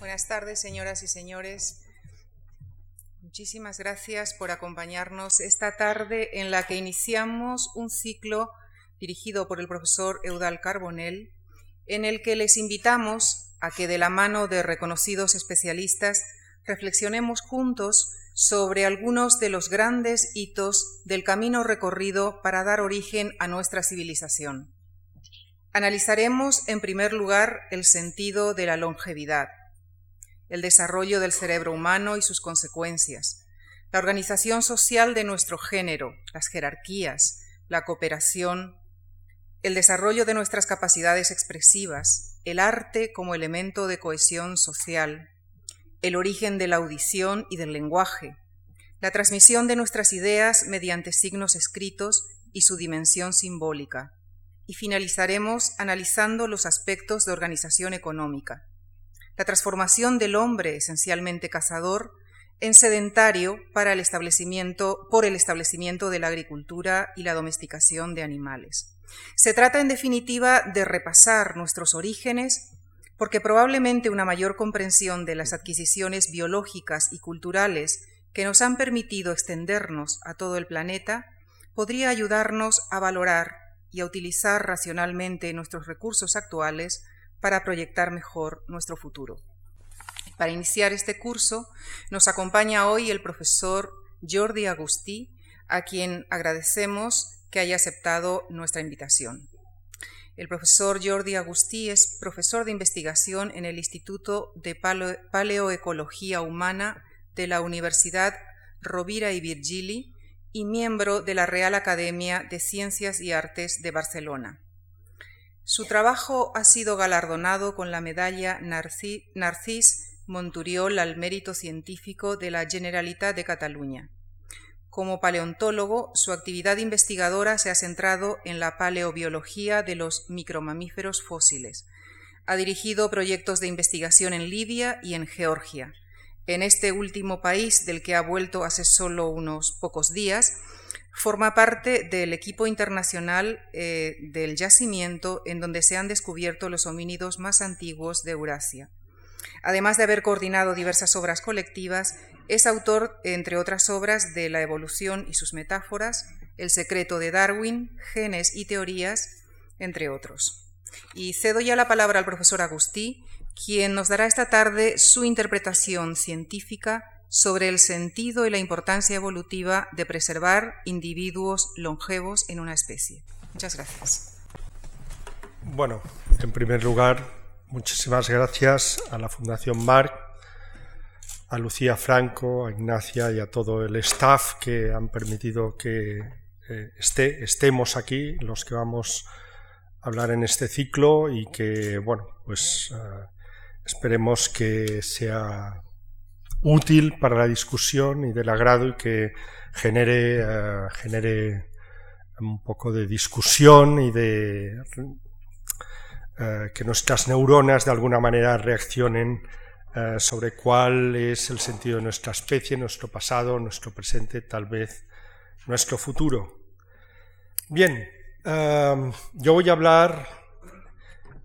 Buenas tardes, señoras y señores. Muchísimas gracias por acompañarnos esta tarde en la que iniciamos un ciclo dirigido por el profesor Eudal Carbonell, en el que les invitamos a que de la mano de reconocidos especialistas reflexionemos juntos sobre algunos de los grandes hitos del camino recorrido para dar origen a nuestra civilización. Analizaremos, en primer lugar, el sentido de la longevidad, el desarrollo del cerebro humano y sus consecuencias, la organización social de nuestro género, las jerarquías, la cooperación, el desarrollo de nuestras capacidades expresivas, el arte como elemento de cohesión social, el origen de la audición y del lenguaje, la transmisión de nuestras ideas mediante signos escritos y su dimensión simbólica, y finalizaremos analizando los aspectos de organización económica, la transformación del hombre esencialmente cazador en sedentario para el establecimiento, por el establecimiento de la agricultura y la domesticación de animales. Se trata, en definitiva, de repasar nuestros orígenes, porque probablemente una mayor comprensión de las adquisiciones biológicas y culturales que nos han permitido extendernos a todo el planeta podría ayudarnos a valorar y a utilizar racionalmente nuestros recursos actuales para proyectar mejor nuestro futuro. Para iniciar este curso nos acompaña hoy el profesor Jordi Agustí, a quien agradecemos que haya aceptado nuestra invitación. El profesor Jordi Agustí es profesor de investigación en el Instituto de Paleoecología Humana de la Universidad Rovira y Virgili y miembro de la Real Academia de Ciencias y Artes de Barcelona. Su trabajo ha sido galardonado con la medalla Narcís Monturiol al mérito científico de la Generalitat de Cataluña. Como paleontólogo, su actividad investigadora se ha centrado en la paleobiología de los micromamíferos fósiles. Ha dirigido proyectos de investigación en Libia y en Georgia. En este último país, del que ha vuelto hace solo unos pocos días, forma parte del equipo internacional eh, del yacimiento en donde se han descubierto los homínidos más antiguos de Eurasia. Además de haber coordinado diversas obras colectivas, es autor, entre otras obras, de La evolución y sus metáforas, El secreto de Darwin, Genes y teorías, entre otros. Y cedo ya la palabra al profesor Agustí, quien nos dará esta tarde su interpretación científica sobre el sentido y la importancia evolutiva de preservar individuos longevos en una especie. Muchas gracias. Bueno, en primer lugar, muchísimas gracias a la Fundación Marc, a Lucía Franco, a Ignacia y a todo el staff que han permitido que eh, estemos aquí, los que vamos a hablar en este ciclo y que, bueno, pues eh, esperemos que sea útil para la discusión y del agrado y que genere, eh, genere un poco de discusión y de eh, que nuestras neuronas de alguna manera reaccionen eh, sobre cuál es el sentido de nuestra especie, nuestro pasado, nuestro presente, tal vez nuestro futuro. Bien, yo voy a hablar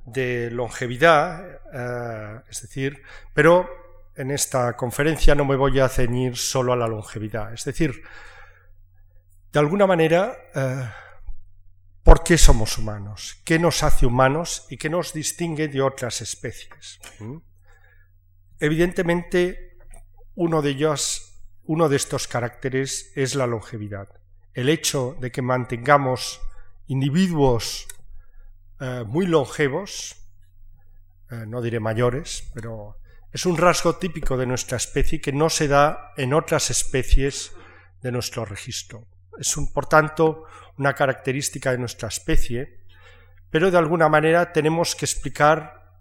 de longevidad, es decir, pero en esta conferencia no me voy a ceñir solo a la longevidad. Es decir, de alguna manera, eh, ¿por qué somos humanos? ¿Qué nos hace humanos y qué nos distingue de otras especies? ¿Mm? Evidentemente, uno de ellos, uno de estos caracteres es la longevidad. El hecho de que mantengamos individuos eh, muy longevos, eh, no diré mayores, pero es un rasgo típico de nuestra especie que no se da en otras especies de nuestro registro. Es, por tanto, una característica de nuestra especie, pero de alguna manera tenemos que explicar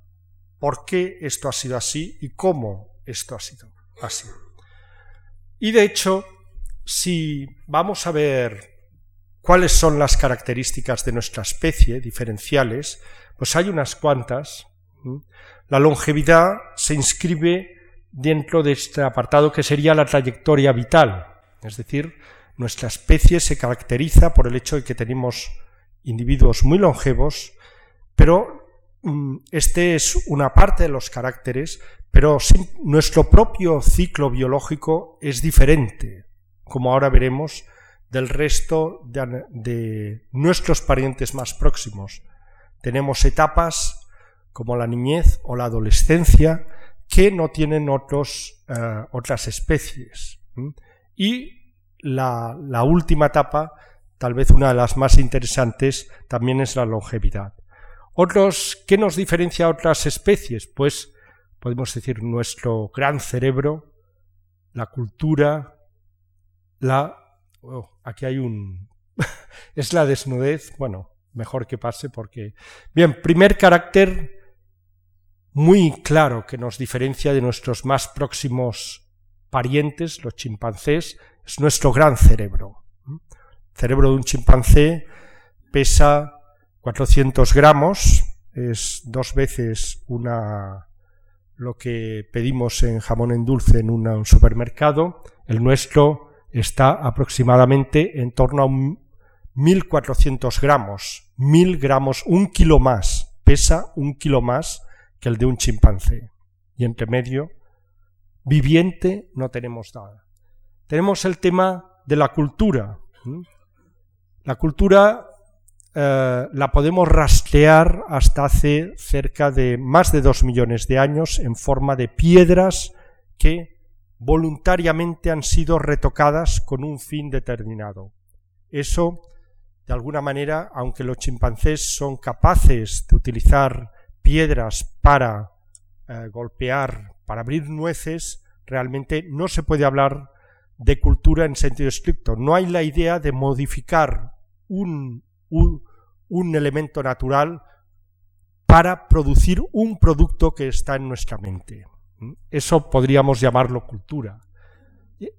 por qué esto ha sido así y cómo esto ha sido así. Y de hecho, si vamos a ver cuáles son las características de nuestra especie diferenciales, pues hay unas cuantas. La longevidad se inscribe dentro de este apartado que sería la trayectoria vital, es decir, nuestra especie se caracteriza por el hecho de que tenemos individuos muy longevos, pero mm, este es una parte de los caracteres, Pero nuestro propio ciclo biológico es diferente, como ahora veremos, del resto de, nuestros parientes más próximos. Tenemos etapas como la niñez o la adolescencia que no tienen otros, eh, otras especies. Y la, última etapa, tal vez una de las más interesantes, también es la longevidad. Otros, ¿qué nos diferencia a otras especies? Pues podemos decir nuestro gran cerebro, la cultura, la... Oh, aquí hay un... es la desnudez, bueno, mejor que pase porque... Bien, primer carácter muy claro que nos diferencia de nuestros más próximos parientes, los chimpancés, es nuestro gran cerebro. El cerebro de un chimpancé pesa 400 gramos, es dos veces una lo que pedimos en jamón en dulce en un supermercado. El nuestro está aproximadamente en torno a 1.400 gramos. 1.000 gramos, un kilo más. Pesa un kilo más que el de un chimpancé. Y entre medio, viviente, no tenemos nada. Tenemos el tema de la cultura. La cultura eh, la podemos rastrear hasta hace cerca de más de dos millones de años en forma de piedras que voluntariamente han sido retocadas con un fin determinado. Eso, de alguna manera, aunque los chimpancés son capaces de utilizar piedras para eh, golpear, para abrir nueces, realmente no se puede hablar de cultura en sentido estricto. No hay la idea de modificar un un, elemento natural para producir un producto que está en nuestra mente. Eso podríamos llamarlo cultura.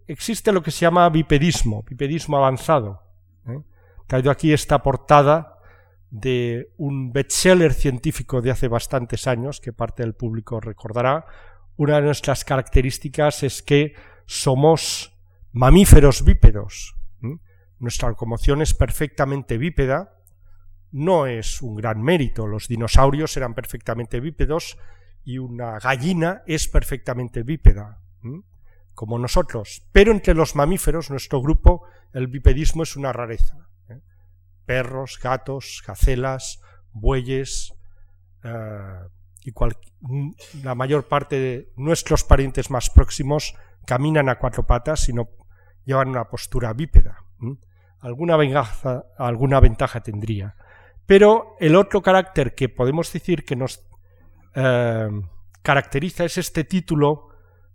Existe lo que se llama bipedismo, bipedismo avanzado. ¿eh? Aquí esta portada de un bestseller científico de hace bastantes años, que parte del público recordará. Una de nuestras características es que somos mamíferos bípedos. Nuestra locomoción es perfectamente bípeda, no es un gran mérito. Los dinosaurios eran perfectamente bípedos y una gallina es perfectamente bípeda, como nosotros. Pero entre los mamíferos, nuestro grupo, el bipedismo es una rareza. Perros, gatos, gacelas, bueyes eh, y la mayor parte de nuestros parientes más próximos caminan a cuatro patas y no llevan una postura bípeda. Alguna, alguna ventaja tendría. Pero el otro carácter que podemos decir que nos eh, caracteriza es este título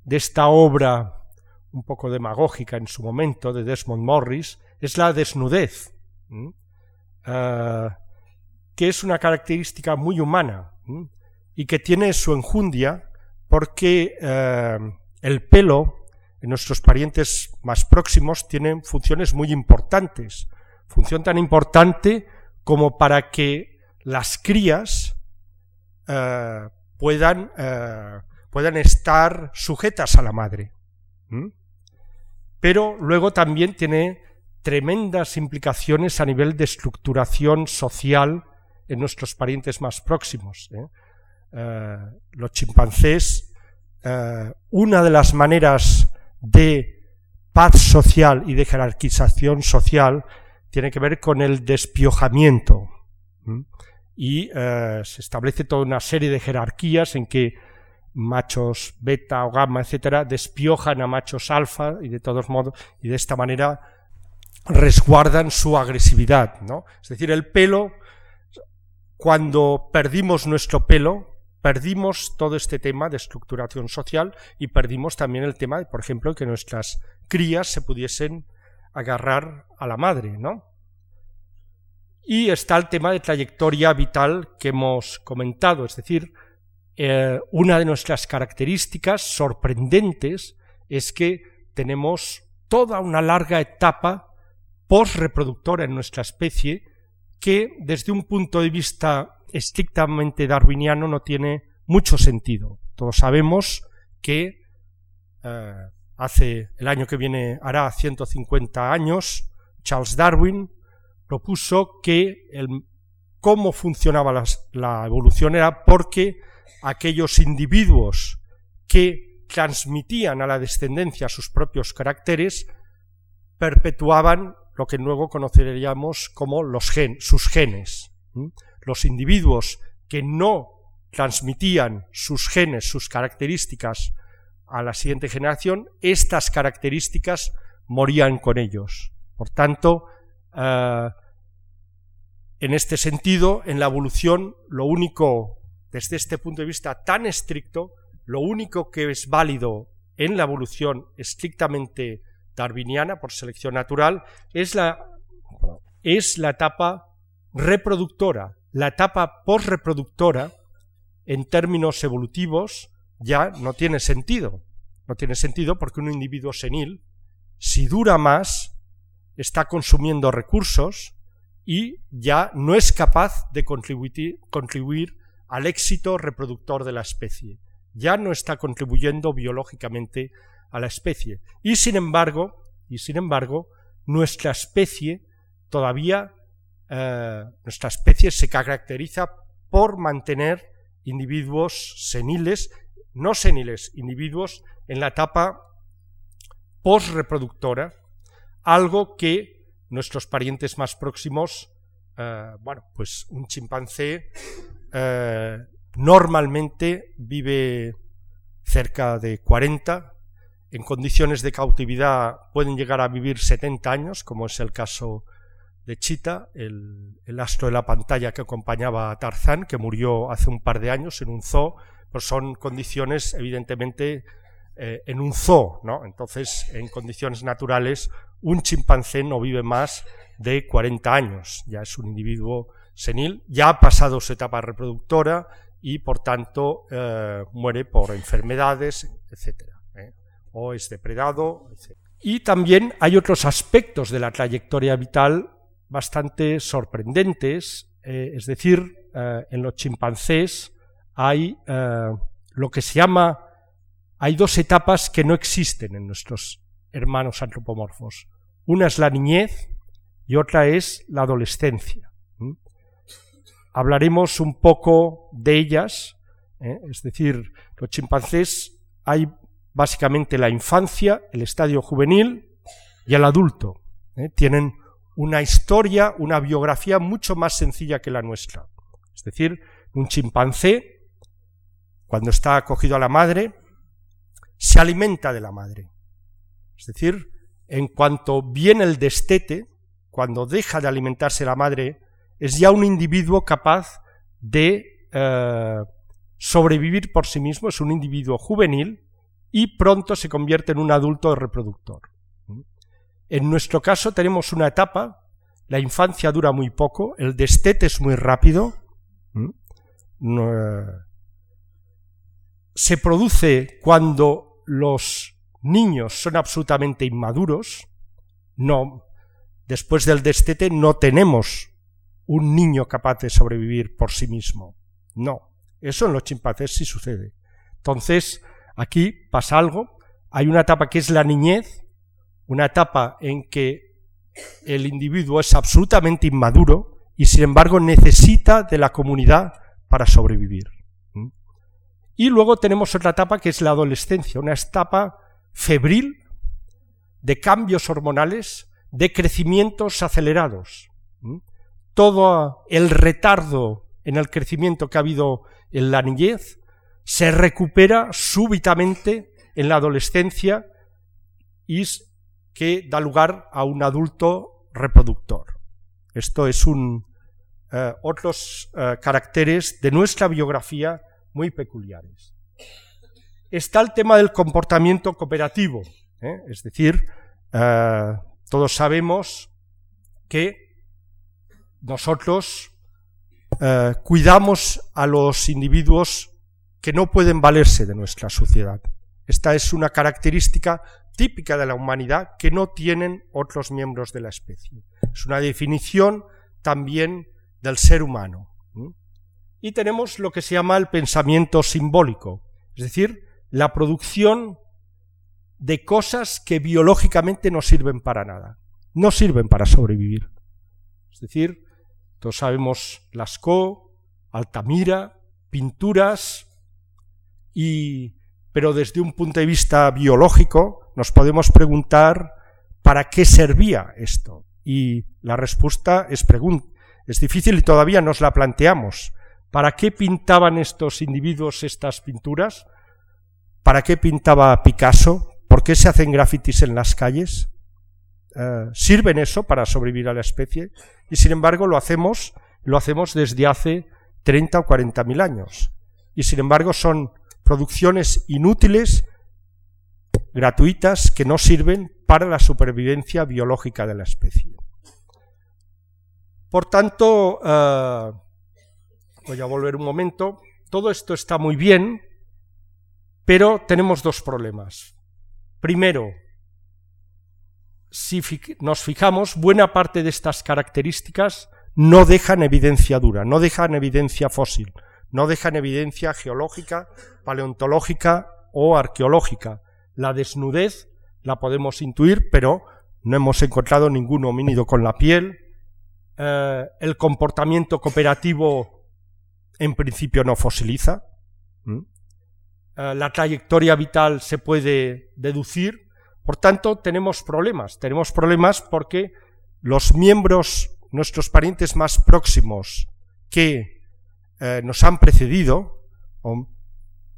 de esta obra un poco demagógica en su momento de Desmond Morris, es la desnudez, eh, que es una característica muy humana y que tiene su enjundia porque eh, el pelo en nuestros parientes más próximos tiene funciones muy importantes. Función tan importante como para que las crías eh, puedan, puedan, estar sujetas a la madre. Pero luego también tiene tremendas implicaciones a nivel de estructuración social en nuestros parientes más próximos. ¿eh? los chimpancés, una de las maneras de paz social y de jerarquización social tiene que ver con el despiojamiento. Y eh, se establece toda una serie de jerarquías en que machos beta o gamma, etcétera, despiojan a machos alfa y de todos modos, y de esta manera resguardan su agresividad, ¿no? Es decir, el pelo, cuando perdimos nuestro pelo, perdimos todo este tema de estructuración social y perdimos también el tema, por ejemplo, que nuestras crías se pudiesen agarrar a la madre, ¿no? Y está el tema de trayectoria vital que hemos comentado, es decir, eh, una de nuestras características sorprendentes es que tenemos toda una larga etapa postreproductora en nuestra especie que desde un punto de vista estrictamente darwiniano no tiene mucho sentido. Todos sabemos que eh, hace el año que viene hará 150 años, Charles Darwin propuso que el, cómo funcionaba la evolución era porque aquellos individuos que transmitían a la descendencia sus propios caracteres, perpetuaban lo que luego conoceríamos como los gen, sus genes. Los individuos que no transmitían sus genes, sus características a la siguiente generación, estas características morían con ellos. Por tanto, eh, en este sentido, en la evolución, lo único, desde este punto de vista tan estricto, lo único que es válido en la evolución estrictamente darwiniana, por selección natural, es la, es la etapa reproductora. La etapa postreproductora, en términos evolutivos, ya no tiene sentido. No tiene sentido porque un individuo senil, si dura más, está consumiendo recursos y ya no es capaz de contribuir, contribuir al éxito reproductor de la especie. Ya no está contribuyendo biológicamente a la especie. Y sin embargo, y sin embargo, nuestra especie todavía, eh, nuestra especie se caracteriza por mantener individuos seniles, no seniles, individuos en la etapa postreproductora, algo que nuestros parientes más próximos, eh, bueno, pues un chimpancé eh, normalmente vive cerca de 40, en condiciones de cautividad pueden llegar a vivir 70 años, como es el caso de Chita, el, astro de la pantalla que acompañaba a Tarzán, que murió hace un par de años en un zoo, pues son condiciones evidentemente eh, en un zoo, ¿no? Entonces, en condiciones naturales, un chimpancé no vive más de 40 años, ya es un individuo senil, ya ha pasado su etapa reproductora y por tanto eh, muere por enfermedades, etcétera o es depredado. Y también hay otros aspectos de la trayectoria vital bastante sorprendentes, eh, es decir, eh, en los chimpancés hay eh, lo que se llama, hay dos etapas que no existen en nuestros hermanos antropomorfos. Una es la niñez y otra es la adolescencia. Hablaremos un poco de ellas, es decir, los chimpancés hay básicamente la infancia, el estadio juvenil y el adulto. ¿eh? Tienen una historia, una biografía mucho más sencilla que la nuestra. Es decir, un chimpancé, cuando está acogido a la madre, se alimenta de la madre. Es decir, en cuanto viene el destete, cuando deja de alimentarse la madre, es ya un individuo capaz de eh, sobrevivir por sí mismo, es un individuo juvenil y pronto se convierte en un adulto reproductor. En nuestro caso tenemos una etapa, la infancia dura muy poco, el destete es muy rápido, se produce cuando los niños son absolutamente inmaduros, no, después del destete no tenemos un niño capaz de sobrevivir por sí mismo, no, eso en los chimpancés sí sucede. Entonces, Aquí pasa algo, hay una etapa que es la niñez, una etapa en que el individuo es absolutamente inmaduro y sin embargo necesita de la comunidad para sobrevivir. Y luego tenemos otra etapa que es la adolescencia, una etapa febril de cambios hormonales, de crecimientos acelerados. Todo el retardo en el crecimiento que ha habido en la niñez se recupera súbitamente en la adolescencia y que da lugar a un adulto reproductor. Esto es un eh, otros eh, caracteres de nuestra biografía muy peculiares. Está el tema del comportamiento cooperativo, ¿eh? es decir, todos sabemos que nosotros cuidamos a los individuos que no pueden valerse de nuestra sociedad. Esta es una característica típica de la humanidad que no tienen otros miembros de la especie. Es una definición también del ser humano. Y tenemos lo que se llama el pensamiento simbólico, es decir, la producción de cosas que biológicamente no sirven para nada, no sirven para sobrevivir. Es decir, todos sabemos Lascaux, Altamira, pinturas y pero desde un punto de vista biológico nos podemos preguntar para qué servía esto. Y la respuesta es, es difícil y todavía nos la planteamos. ¿Para qué pintaban estos individuos estas pinturas? ¿Para qué pintaba Picasso? ¿Por qué se hacen grafitis en las calles? Eh, ¿Sirven eso para sobrevivir a la especie? Y sin embargo lo hacemos, lo hacemos desde hace 30 o 40 mil años. Y sin embargo son producciones inútiles, gratuitas, que no sirven para la supervivencia biológica de la especie. Por tanto, eh, voy a volver un momento, todo esto está muy bien, pero tenemos dos problemas. Primero, si nos fijamos, buena parte de estas características no dejan evidencia dura, no dejan evidencia fósil, no dejan evidencia geológica, paleontológica o arqueológica. La desnudez la podemos intuir, pero no hemos encontrado ningún homínido con la piel. Eh, el comportamiento cooperativo en principio no fosiliza. Eh, la trayectoria vital se puede deducir. Por tanto, tenemos problemas. Tenemos problemas porque los miembros, nuestros parientes más próximos que eh, nos han precedido,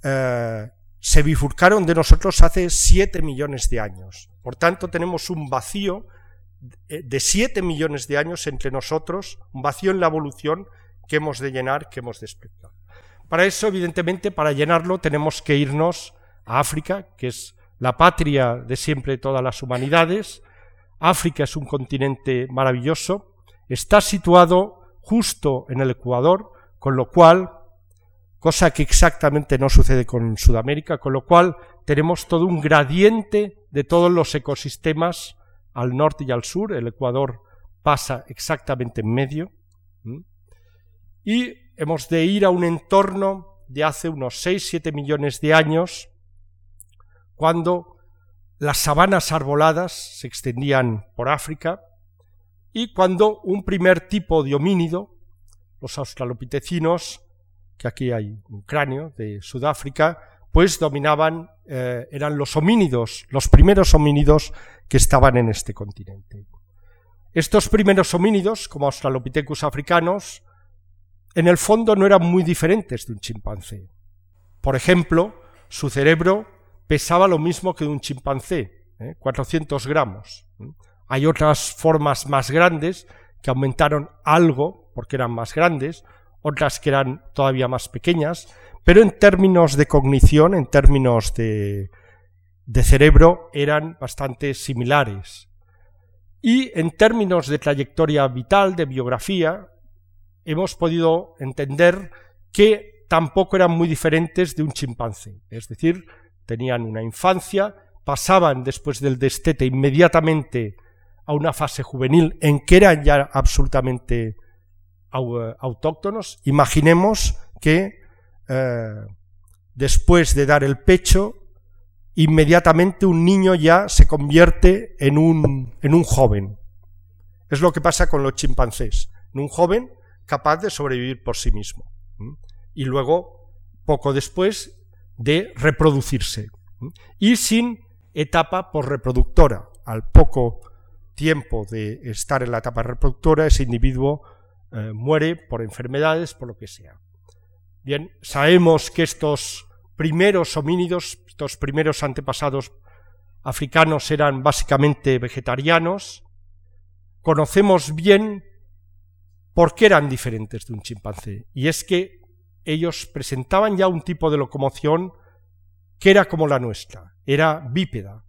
eh, se bifurcaron de nosotros hace siete millones de años. Por tanto, tenemos un vacío de siete millones de años entre nosotros, un vacío en la evolución que hemos de llenar, que hemos de explicar. Para eso, evidentemente, para llenarlo tenemos que irnos a África, que es la patria de siempre de todas las humanidades. África es un continente maravilloso, está situado justo en el Ecuador, con lo cual, cosa que exactamente no sucede con Sudamérica, con lo cual tenemos todo un gradiente de todos los ecosistemas al norte y al sur, el Ecuador pasa exactamente en medio, y hemos de ir a un entorno de hace unos 6-7 millones de años, cuando las sabanas arboladas se extendían por África y cuando un primer tipo de homínido, los australopitecinos, que aquí hay un cráneo de Sudáfrica, pues dominaban, eh, eran los homínidos, los primeros homínidos que estaban en este continente. Estos primeros homínidos, como Australopithecus africanos, en el fondo no eran muy diferentes de un chimpancé. Por ejemplo, su cerebro pesaba lo mismo que de un chimpancé, 400 ¿eh? gramos. Hay otras formas más grandes que aumentaron algo porque eran más grandes, otras que eran todavía más pequeñas, pero en términos de cognición, en términos de, de cerebro, eran bastante similares. Y en términos de trayectoria vital, de biografía, hemos podido entender que tampoco eran muy diferentes de un chimpancé. Es decir, tenían una infancia, pasaban después del destete inmediatamente a una fase juvenil en que eran ya absolutamente autóctonos. Imaginemos que eh, después de dar el pecho, inmediatamente un niño ya se convierte en un, en un joven. Es lo que pasa con los chimpancés. En un joven capaz de sobrevivir por sí mismo. Y luego, poco después, de reproducirse. Y sin etapa por reproductora. Al poco tiempo de estar en la etapa reproductora, ese individuo eh, muere por enfermedades, por lo que sea. Bien, sabemos que estos primeros homínidos, estos primeros antepasados africanos eran básicamente vegetarianos. Conocemos bien ¿Por qué eran diferentes de un chimpancé? Y es que ellos presentaban ya un tipo de locomoción que era como la nuestra, era bípeda,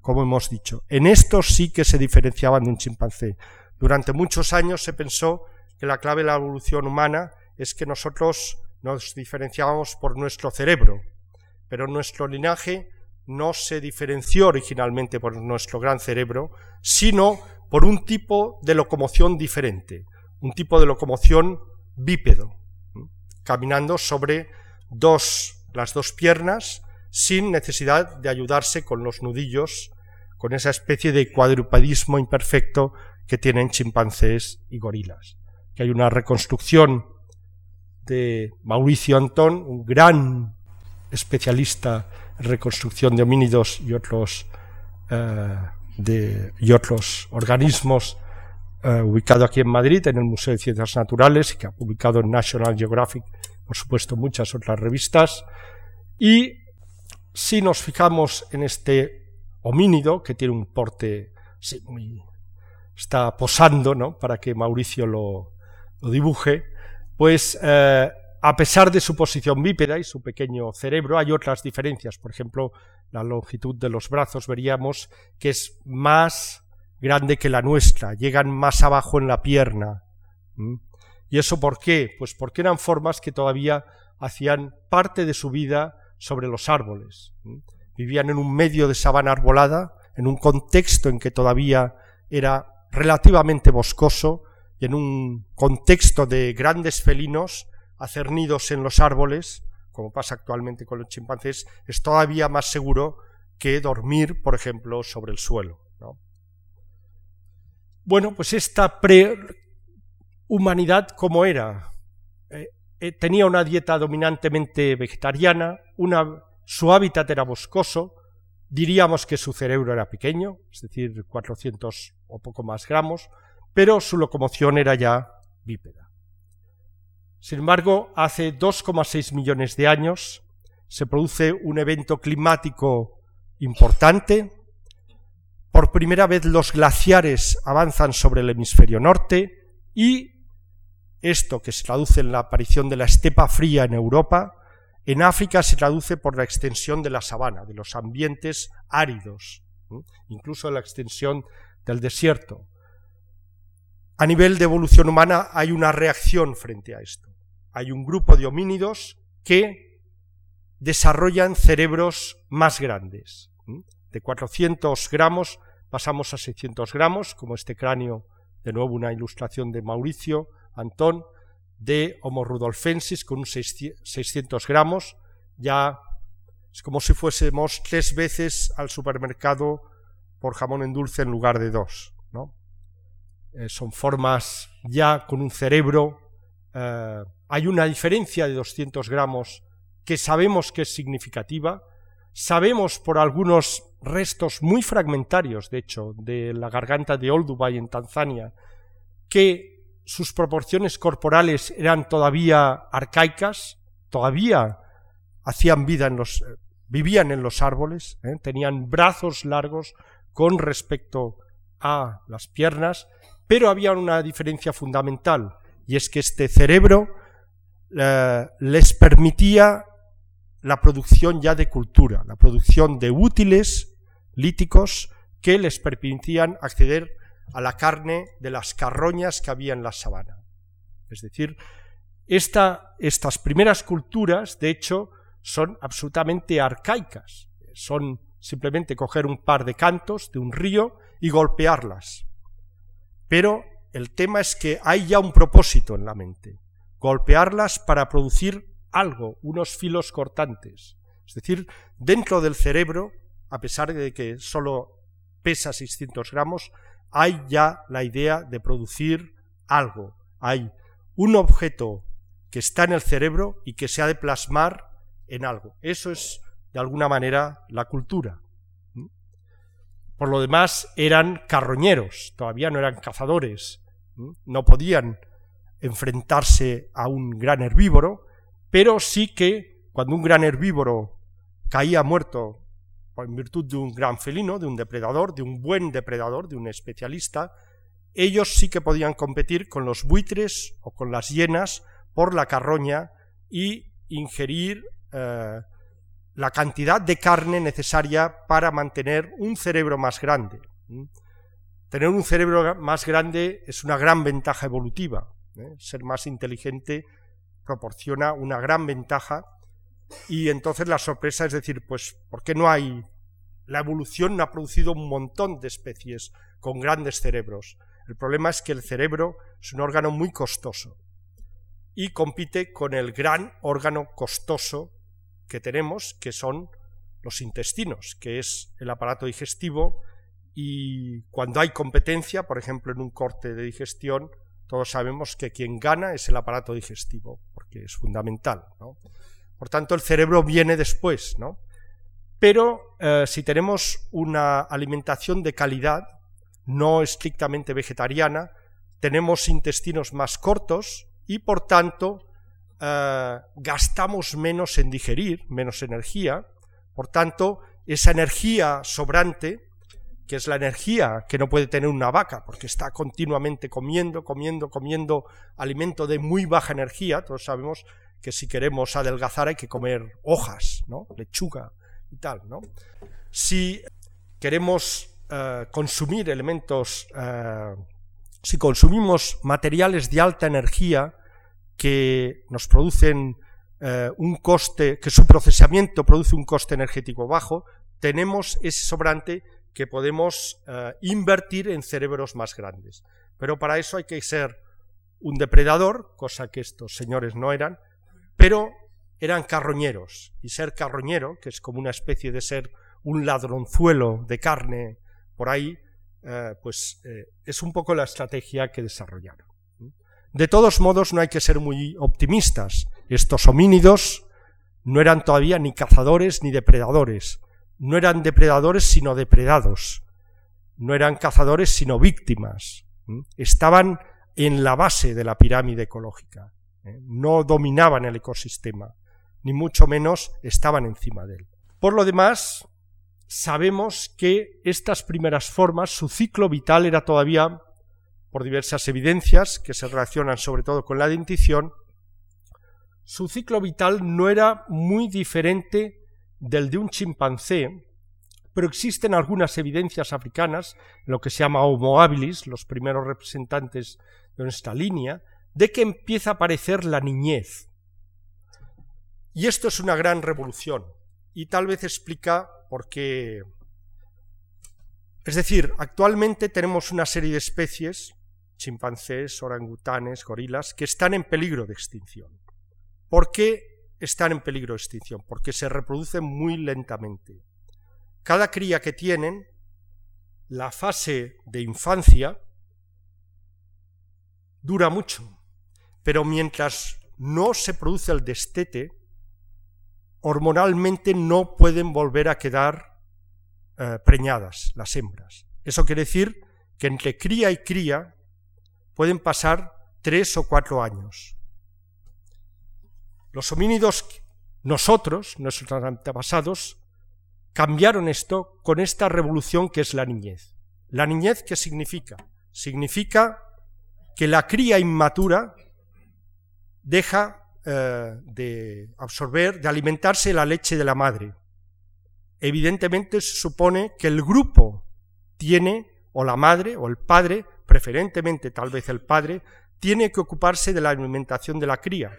como hemos dicho. En esto sí que se diferenciaban de un chimpancé. Durante muchos años se pensó que la clave de la evolución humana es que nosotros nos diferenciábamos por nuestro cerebro, pero nuestro linaje no se diferenció originalmente por nuestro gran cerebro, sino por un tipo de locomoción diferente, un tipo de locomoción bípedo, caminando sobre dos, las dos piernas sin necesidad de ayudarse con los nudillos, con esa especie de cuadrupedismo imperfecto que tienen chimpancés y gorilas. Que hay una reconstrucción de Mauricio Antón, un gran especialista en reconstrucción de homínidos y otros, eh, de, y otros organismos, eh, ubicado aquí en Madrid, en el Museo de Ciencias Naturales, que ha publicado en National Geographic, por supuesto, muchas otras revistas. Y si nos fijamos en este homínido, que tiene un porte está posando, ¿no? Para que Mauricio lo, dibuje, pues eh, a pesar de su posición bípeda y su pequeño cerebro, hay otras diferencias. Por ejemplo, la longitud de los brazos veríamos que es más grande que la nuestra, llegan más abajo en la pierna. ¿Y eso por qué? Pues porque eran formas que todavía hacían parte de su vida sobre los árboles. Vivían en un medio de sabana arbolada, en un contexto en que todavía era relativamente boscoso y en un contexto de grandes felinos hacer en los árboles, como pasa actualmente con los chimpancés, es todavía más seguro que dormir, por ejemplo, sobre el suelo. Bueno, pues esta pre-humanidad, ¿cómo era? Eh, eh, tenía una dieta dominantemente vegetariana, su hábitat era boscoso, diríamos que su cerebro era pequeño, es decir, 400 o poco más gramos, pero su locomoción era ya bípeda. Sin embargo, hace 2,6 millones de años se produce un evento climático importante. Por primera vez los glaciares avanzan sobre el hemisferio norte y esto que se traduce en la aparición de la estepa fría en Europa, en África se traduce por la extensión de la sabana, de los ambientes áridos, incluso la extensión del desierto. A nivel de evolución humana hay una reacción frente a esto hay un grupo de homínidos que desarrollan cerebros más grandes. De 400 gramos pasamos a 600 gramos, como este cráneo, de nuevo una ilustración de Mauricio Antón, de Homo rudolfensis con unos 600 gramos, ya es como si fuésemos tres veces al supermercado por jamón en dulce en lugar de dos. Eh, son formas ya con un cerebro eh, hay una diferencia de 200 gramos que sabemos que es significativa. Sabemos por algunos restos muy fragmentarios, de hecho, de la garganta de Olduvai en Tanzania, que sus proporciones corporales eran todavía arcaicas, todavía hacían vida en los, vivían en los árboles, ¿eh? tenían brazos largos con respecto a las piernas, pero había una diferencia fundamental, y es que este cerebro les permitía la producción ya de cultura, la producción de útiles líticos que les permitían acceder a la carne de las carroñas que había en la sabana. Es decir, estas primeras culturas, de hecho, son absolutamente arcaicas. Son simplemente coger un par de cantos de un río y golpearlas. Pero el tema es que hay ya un propósito en la mente golpearlas para producir algo, unos filos cortantes. Es decir, dentro del cerebro, a pesar de que solo pesa 600 gramos, hay ya la idea de producir algo. Hay un objeto que está en el cerebro y que se ha de plasmar en algo. Eso es, de alguna manera, la cultura. Por lo demás, eran carroñeros, todavía no eran cazadores, no podían enfrentarse a un gran herbívoro, pero sí que cuando un gran herbívoro caía muerto en virtud de un gran felino, de un depredador, de un buen depredador, de un especialista, ellos sí que podían competir con los buitres o con las hienas por la carroña y ingerir eh, la cantidad de carne necesaria para mantener un cerebro más grande. Tener un cerebro más grande es una gran ventaja evolutiva. ¿eh? Ser más inteligente proporciona una gran ventaja y entonces la sorpresa es decir, pues, ¿por qué no hay? La evolución ha producido un montón de especies con grandes cerebros. El problema es que el cerebro es un órgano muy costoso y compite con el gran órgano costoso que tenemos, que son los intestinos, que es el aparato digestivo, y cuando hay competencia, por ejemplo, en un corte de digestión, todos sabemos que quien gana es el aparato digestivo, porque es fundamental. Por tanto, el cerebro viene después, ¿no? Pero eh, si tenemos una alimentación de calidad, no estrictamente vegetariana, tenemos intestinos más cortos y por tanto eh, gastamos menos en digerir, menos energía, por tanto esa energía sobrante, que es la energía que no puede tener una vaca, porque está continuamente comiendo, comiendo, comiendo alimento de muy baja energía, todos sabemos que si queremos adelgazar hay que comer hojas, ¿no? lechuga y tal. Si queremos eh, consumir elementos, eh, si consumimos materiales de alta energía que nos producen eh, un coste, que su procesamiento produce un coste energético bajo, tenemos ese sobrante que podemos invertir en cerebros más grandes. Pero para eso hay que ser un depredador, cosa que estos señores no eran, pero eran carroñeros, y ser carroñero, que es como una especie de ser un ladronzuelo de carne por ahí, eh, pues eh, es un poco la estrategia que desarrollaron. De todos modos, no hay que ser muy optimistas. Estos homínidos no eran todavía ni cazadores ni depredadores. No eran depredadores sino depredados. No eran cazadores sino víctimas. Estaban en la base de la pirámide ecológica. ¿eh? no dominaban el ecosistema, ni mucho menos estaban encima de él. Por lo demás, sabemos que estas primeras formas, su ciclo vital era todavía, por diversas evidencias que se relacionan sobre todo con la dentición, su ciclo vital no era muy diferente del de un chimpancé, pero existen algunas evidencias africanas, lo que se llama Homo habilis, los primeros representantes de nuestra línea, de que empieza a aparecer la niñez. Y esto es una gran revolución y tal vez explica por qué. Es decir, actualmente tenemos una serie de especies, chimpancés, orangutanes, gorilas, que están en peligro de extinción. ¿Por qué están en peligro de extinción? Porque se reproducen muy lentamente. Cada cría que tienen, la fase de infancia dura mucho, pero mientras no se produce el destete, hormonalmente no pueden volver a quedar eh, preñadas las hembras. Eso quiere decir que entre cría y cría pueden pasar tres o cuatro años. Los homínidos, nosotros, nuestros antepasados, cambiaron esto con esta revolución que es la niñez. ¿La niñez qué significa? Significa que la cría inmatura deja eh, de absorber, de alimentarse la leche de la madre. Evidentemente se supone que el grupo tiene, o la madre, o el padre, preferentemente tal vez el padre, tiene que ocuparse de la alimentación de la cría,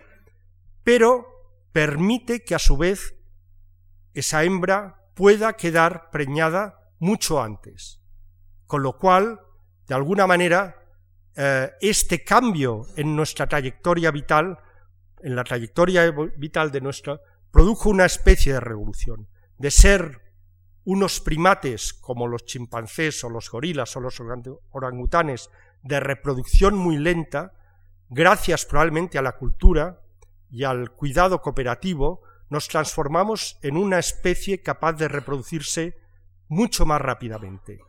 pero permite que a su vez esa hembra pueda quedar preñada mucho antes. Con lo cual, de alguna manera, eh, este cambio en nuestra trayectoria vital, en la trayectoria vital de nuestra, produjo una especie de revolución, de ser unos primates como los chimpancés o los gorilas o los orangutanes de reproducción muy lenta, gracias probablemente a la cultura y al cuidado cooperativo, nos transformamos en una especie capaz de reproducirse mucho más rápidamente.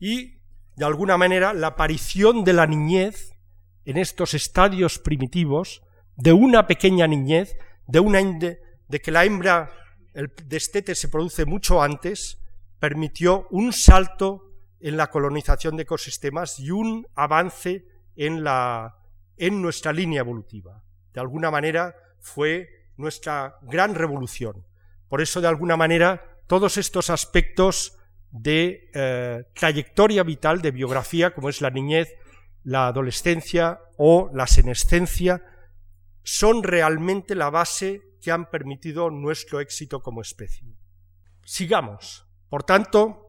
Y de alguna manera, la aparición de la niñez en estos estadios primitivos, de una pequeña niñez, de, una, de que la hembra, el destete se produce mucho antes, permitió un salto en la colonización de ecosistemas y un avance en, la, en nuestra línea evolutiva. De alguna manera fue nuestra gran revolución. Por eso, de alguna manera, todos estos aspectos de eh, trayectoria vital, de biografía, como es la niñez, la adolescencia o la senescencia, son realmente la base que han permitido nuestro éxito como especie. Sigamos. Por tanto,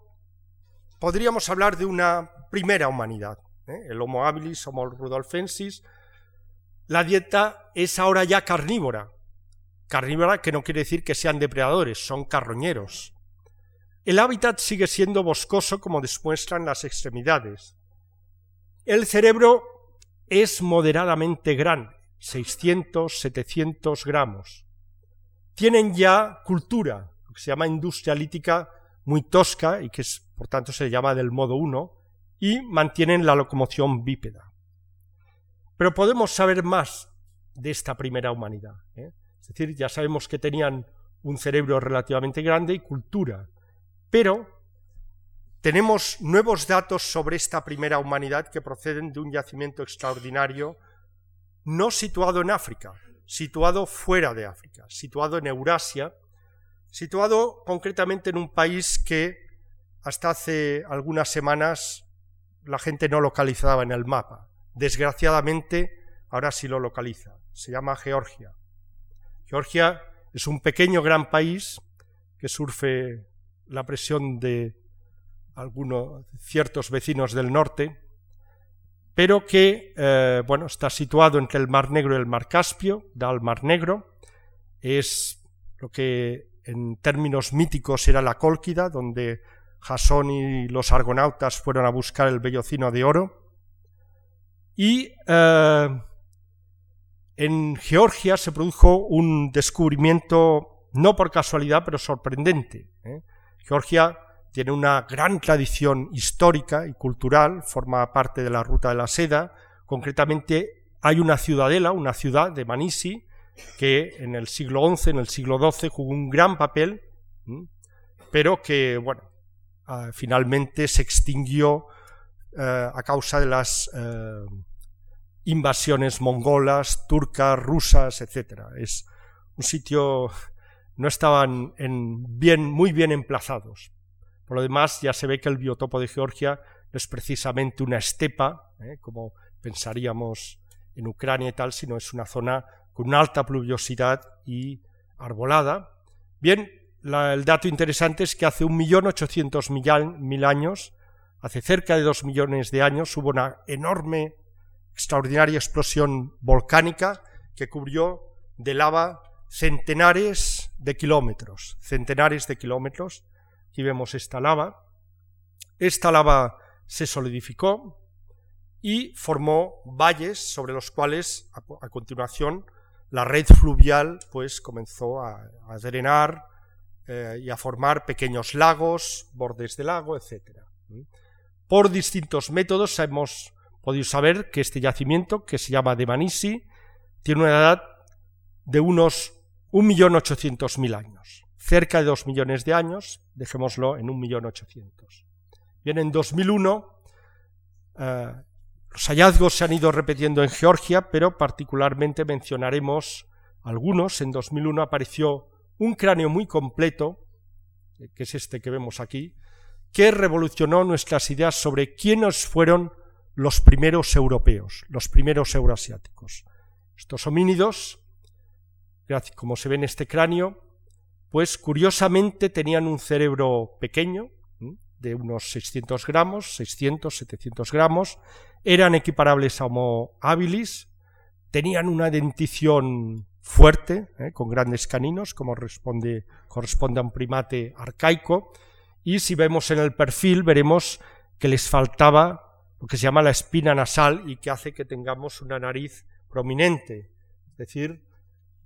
podríamos hablar de una primera humanidad, ¿eh? el Homo habilis, Homo rudolfensis. La dieta es ahora ya carnívora. Carnívora que no quiere decir que sean depredadores, son carroñeros. El hábitat sigue siendo boscoso como demuestran las extremidades. El cerebro es moderadamente grande, 600, 700 gramos. Tienen ya cultura, lo que se llama industria lítica muy tosca y que por tanto se llama del modo 1, y mantienen la locomoción bípeda. Pero podemos saber más de esta primera humanidad. ¿eh? Es decir, ya sabemos que tenían un cerebro relativamente grande y cultura, pero tenemos nuevos datos sobre esta primera humanidad que proceden de un yacimiento extraordinario, no situado en África, situado fuera de África, situado en Eurasia, situado concretamente en un país que hasta hace algunas semanas la gente no localizaba en el mapa. Desgraciadamente, ahora sí lo localiza. Se llama Georgia. Georgia es un pequeño gran país que surfe la presión de algunos ciertos vecinos del norte, pero que eh, bueno, está situado entre el Mar Negro y el Mar Caspio, da al Mar Negro, es lo que en términos míticos era la Cólquida, donde Jasón y los argonautas fueron a buscar el vellocino de oro. Y eh, en Georgia se produjo un descubrimiento, no por casualidad, pero sorprendente. ¿eh? Georgia tiene una gran tradición histórica y cultural, forma parte de la ruta de la seda. Concretamente, hay una ciudadela, una ciudad de Manisi, que en el siglo XI, en el siglo XII, jugó un gran papel, pero que, bueno, ah, finalmente se extinguió eh, a causa de las eh, invasiones mongolas, turcas, rusas, etc. Es un sitio, no estaban bien, muy bien emplazados. Por lo demás, ya se ve que el biotopo de Georgia no es precisamente una estepa, ¿eh? como pensaríamos en Ucrania y tal, sino es una zona con una alta pluviosidad y arbolada. Bien, el dato interesante es que hace un millón ochocientos mil años, hace cerca de dos millones de años, hubo una enorme, extraordinaria explosión volcánica que cubrió de lava centenares de kilómetros, centenares de kilómetros, Aquí vemos esta lava. Esta lava se solidificó y formó valles sobre los cuales a, continuación la red fluvial pues comenzó a, drenar eh, y a formar pequeños lagos, bordes de lago, etc. Por distintos métodos hemos podido saber que este yacimiento, que se llama de Manisi, tiene una edad de unos 1.800.000 años cerca de dos millones de años, dejémoslo en un millón ochocientos. Bien, en 2001 eh, los hallazgos se han ido repitiendo en Georgia, pero particularmente mencionaremos algunos. En 2001 apareció un cráneo muy completo, eh, que es este que vemos aquí, que revolucionó nuestras ideas sobre quiénes fueron los primeros europeos, los primeros euroasiáticos. Estos homínidos, como se ve en este cráneo, pues curiosamente tenían un cerebro pequeño, de unos 600 gramos, 600, 700 gramos, eran equiparables a Homo habilis, tenían una dentición fuerte, ¿eh? con grandes caninos, como corresponde, corresponde a un primate arcaico, y si vemos en el perfil veremos que les faltaba lo que se llama la espina nasal y que hace que tengamos una nariz prominente, es decir,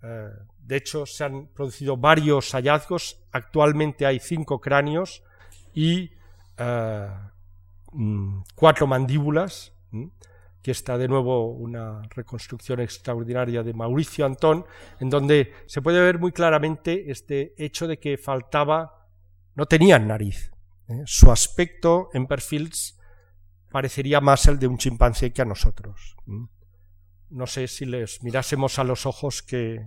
eh, de hecho, se han producido varios hallazgos. Actualmente hay cinco cráneos y eh, mm, cuatro mandíbulas. que está de nuevo una reconstrucción extraordinaria de Mauricio Antón, en donde se puede ver muy claramente este hecho de que faltaba, no tenían nariz. ¿eh? Su aspecto en perfiles parecería más el de un chimpancé que a nosotros no sé si les mirásemos a los ojos qué,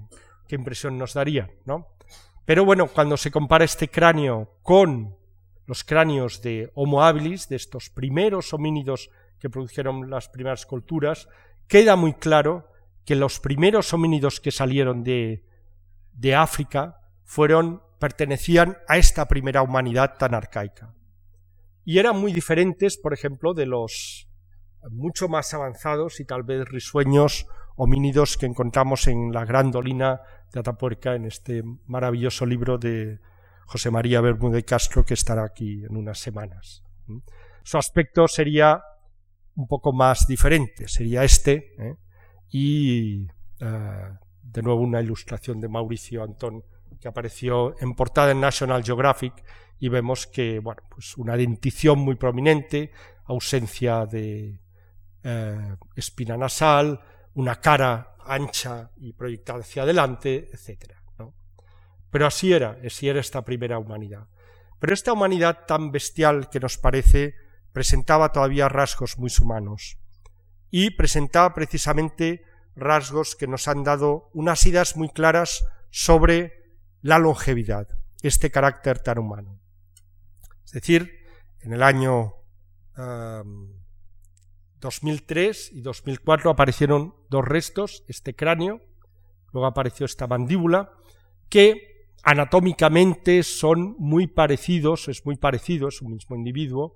impresión nos daría, ¿no? Pero bueno, cuando se compara este cráneo con los cráneos de Homo habilis, de estos primeros homínidos que produjeron las primeras culturas, queda muy claro que los primeros homínidos que salieron de, de África fueron, pertenecían a esta primera humanidad tan arcaica. Y eran muy diferentes, por ejemplo, de los mucho más avanzados y tal vez risueños homínidos que encontramos en la gran dolina de Atapuerca en este maravilloso libro de José María Bermúdez Castro que estará aquí en unas semanas. Su aspecto sería un poco más diferente, sería este, ¿eh? y eh, de nuevo una ilustración de Mauricio Antón que apareció en portada en National Geographic y vemos que, bueno, pues una dentición muy prominente, ausencia de eh, espina nasal, una cara ancha y proyectada hacia adelante, etc. Pero así era, así era esta primera humanidad. Pero esta humanidad tan bestial que nos parece presentaba todavía rasgos muy humanos y presentaba precisamente rasgos que nos han dado unas ideas muy claras sobre la longevidad, este carácter tan humano. Es decir, en el año 2003 y 2004 aparecieron dos restos, este cráneo, luego apareció esta mandíbula, que anatómicamente son muy parecidos, es muy parecido, es un mismo individuo,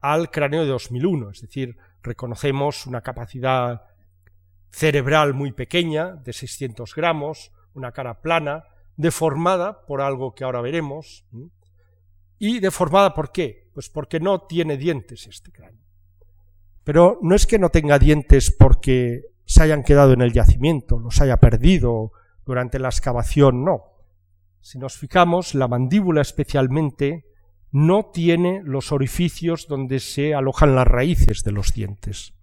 al cráneo de 2001, es decir, reconocemos una capacidad cerebral muy pequeña, de 600 gramos, una cara plana, deformada por algo que ahora veremos. ¿Y deformada por qué? Pues porque no tiene dientes este cráneo. Pero no es que no tenga dientes porque se hayan quedado en el yacimiento, los haya perdido durante la excavación, no. Si nos fijamos, la mandíbula especialmente no tiene los orificios donde se alojan las raíces de los dientes.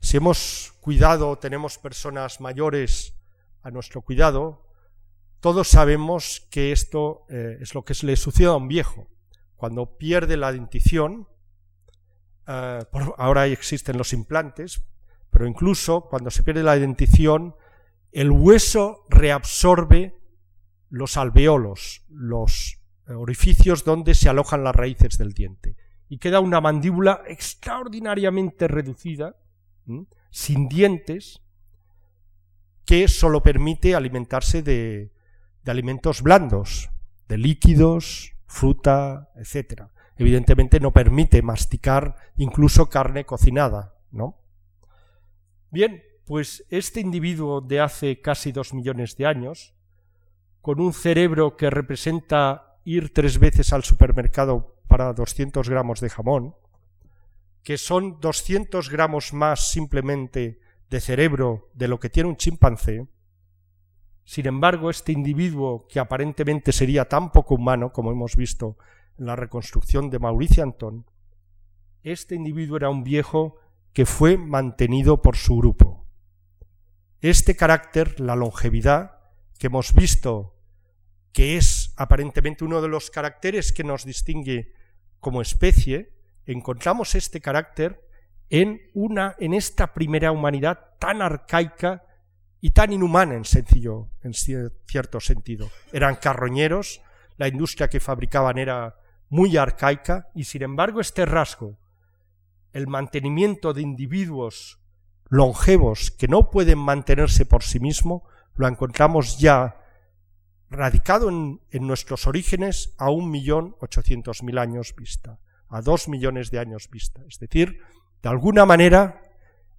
Si hemos cuidado, tenemos personas mayores a nuestro cuidado, todos sabemos que esto eh, es lo que le sucede a un viejo. Cuando pierde la dentición, eh, ahora existen los implantes, pero incluso cuando se pierde la dentición, el hueso reabsorbe los alveolos, los orificios donde se alojan las raíces del diente. Y queda una mandíbula extraordinariamente reducida, sin dientes, que solo permite alimentarse de, de alimentos blandos, de líquidos, fruta, etc. Evidentemente no permite masticar incluso carne cocinada, ¿no? Bien, pues este individuo de hace casi dos millones de años, con un cerebro que representa ir tres veces al supermercado para 200 gramos de jamón, que son 200 gramos más simplemente de cerebro de lo que tiene un chimpancé, sin embargo, este individuo que aparentemente sería tan poco humano, como hemos visto en la reconstrucción de Mauricio Antón, este individuo era un viejo que fue mantenido por su grupo. Este carácter, la longevidad, que hemos visto que es aparentemente uno de los caracteres que nos distingue como especie, encontramos este carácter en una en esta primera humanidad tan arcaica y tan inhumana en sencillo en cierto sentido. Eran carroñeros, la industria que fabricaban era muy arcaica y sin embargo este rasgo, el mantenimiento de individuos longevos que no pueden mantenerse por sí mismo, lo encontramos ya radicado en, nuestros orígenes a un millón ochocientos mil años vista, a dos millones de años vista. Es decir, de alguna manera,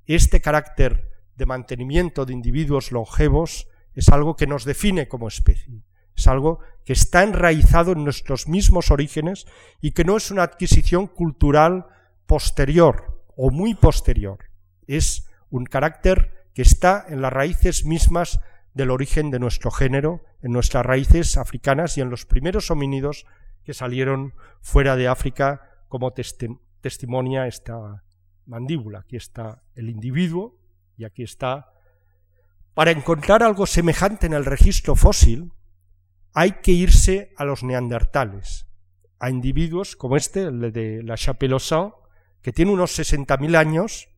este carácter de mantenimiento de individuos longevos es algo que nos define como especie, es algo que está enraizado en nuestros mismos orígenes y que no es una adquisición cultural posterior o muy posterior, es un carácter que está en las raíces mismas del origen de nuestro género, en nuestras raíces africanas y en los primeros homínidos que salieron fuera de África, como testimonia esta mandíbula. Aquí está el individuo y aquí está. Para encontrar algo semejante en el registro fósil, hay que irse a los neandertales, a individuos como este, el de la Chapelle que tiene unos 60.000 años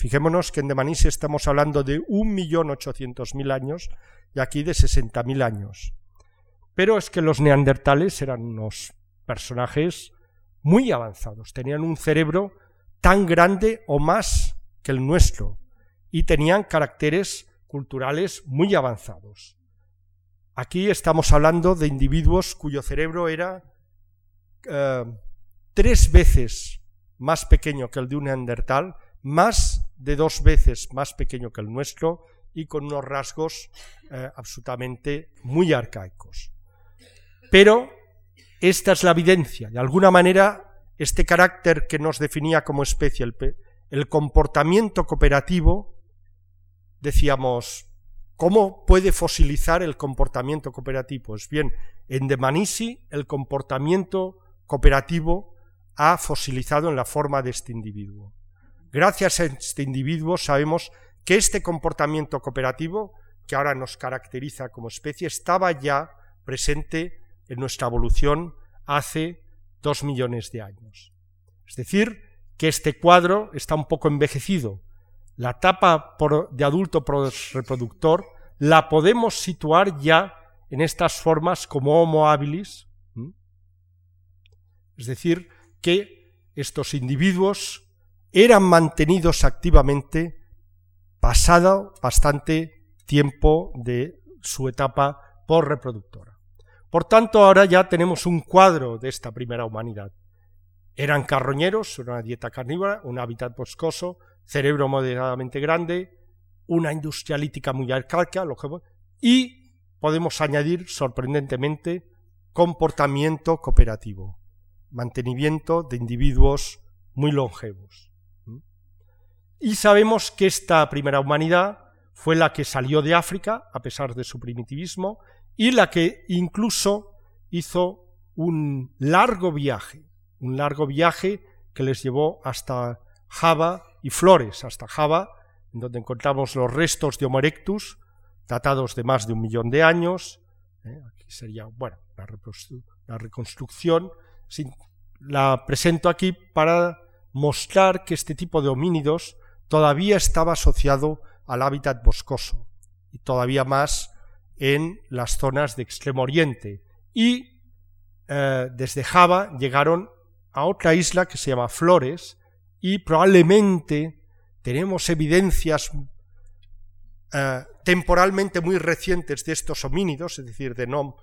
Fijémonos que en Demanise estamos hablando de 1.800.000 años y aquí de 60.000 años. Pero es que los neandertales eran unos personajes muy avanzados, tenían un cerebro tan grande o más que el nuestro y tenían caracteres culturales muy avanzados. Aquí estamos hablando de individuos cuyo cerebro era eh, tres veces más pequeño que el de un neandertal, más de dos veces más pequeño que el nuestro y con unos rasgos eh, absolutamente muy arcaicos. Pero esta es la evidencia. De alguna manera, este carácter que nos definía como especie, el, el comportamiento cooperativo, decíamos, ¿Cómo puede fosilizar el comportamiento cooperativo? Pues bien, en Demanisi el comportamiento cooperativo ha fosilizado en la forma de este individuo. Gracias a este individuo sabemos que este comportamiento cooperativo, que ahora nos caracteriza como especie, estaba ya presente en nuestra evolución hace dos millones de años. Es decir, que este cuadro está un poco envejecido, la etapa de adulto reproductor la podemos situar ya en estas formas como Homo habilis, es decir, que estos individuos eran mantenidos activamente pasado bastante tiempo de su etapa por reproductora. Por tanto, ahora ya tenemos un cuadro de esta primera humanidad. Eran carroñeros, una dieta carnívora, un hábitat boscoso, cerebro moderadamente grande, una industrialítica muy arcaica, y podemos añadir, sorprendentemente, comportamiento cooperativo, mantenimiento de individuos muy longevos. Y sabemos que esta primera humanidad fue la que salió de África, a pesar de su primitivismo, y la que incluso hizo un largo viaje, un largo viaje que les llevó hasta Java y Flores, hasta Java, donde encontramos los restos de Homo erectus, datados de más de un millón de años. ¿eh? Aquí sería, bueno, la, reconstrucción. la presento aquí para mostrar que este tipo de homínidos todavía estaba asociado al hábitat boscoso y todavía más en las zonas de Extremo Oriente. Y eh, desde Java llegaron a otra isla que se llama Flores, y probablemente tenemos evidencias eh, temporalmente muy recientes de estos homínidos, es decir, de, no,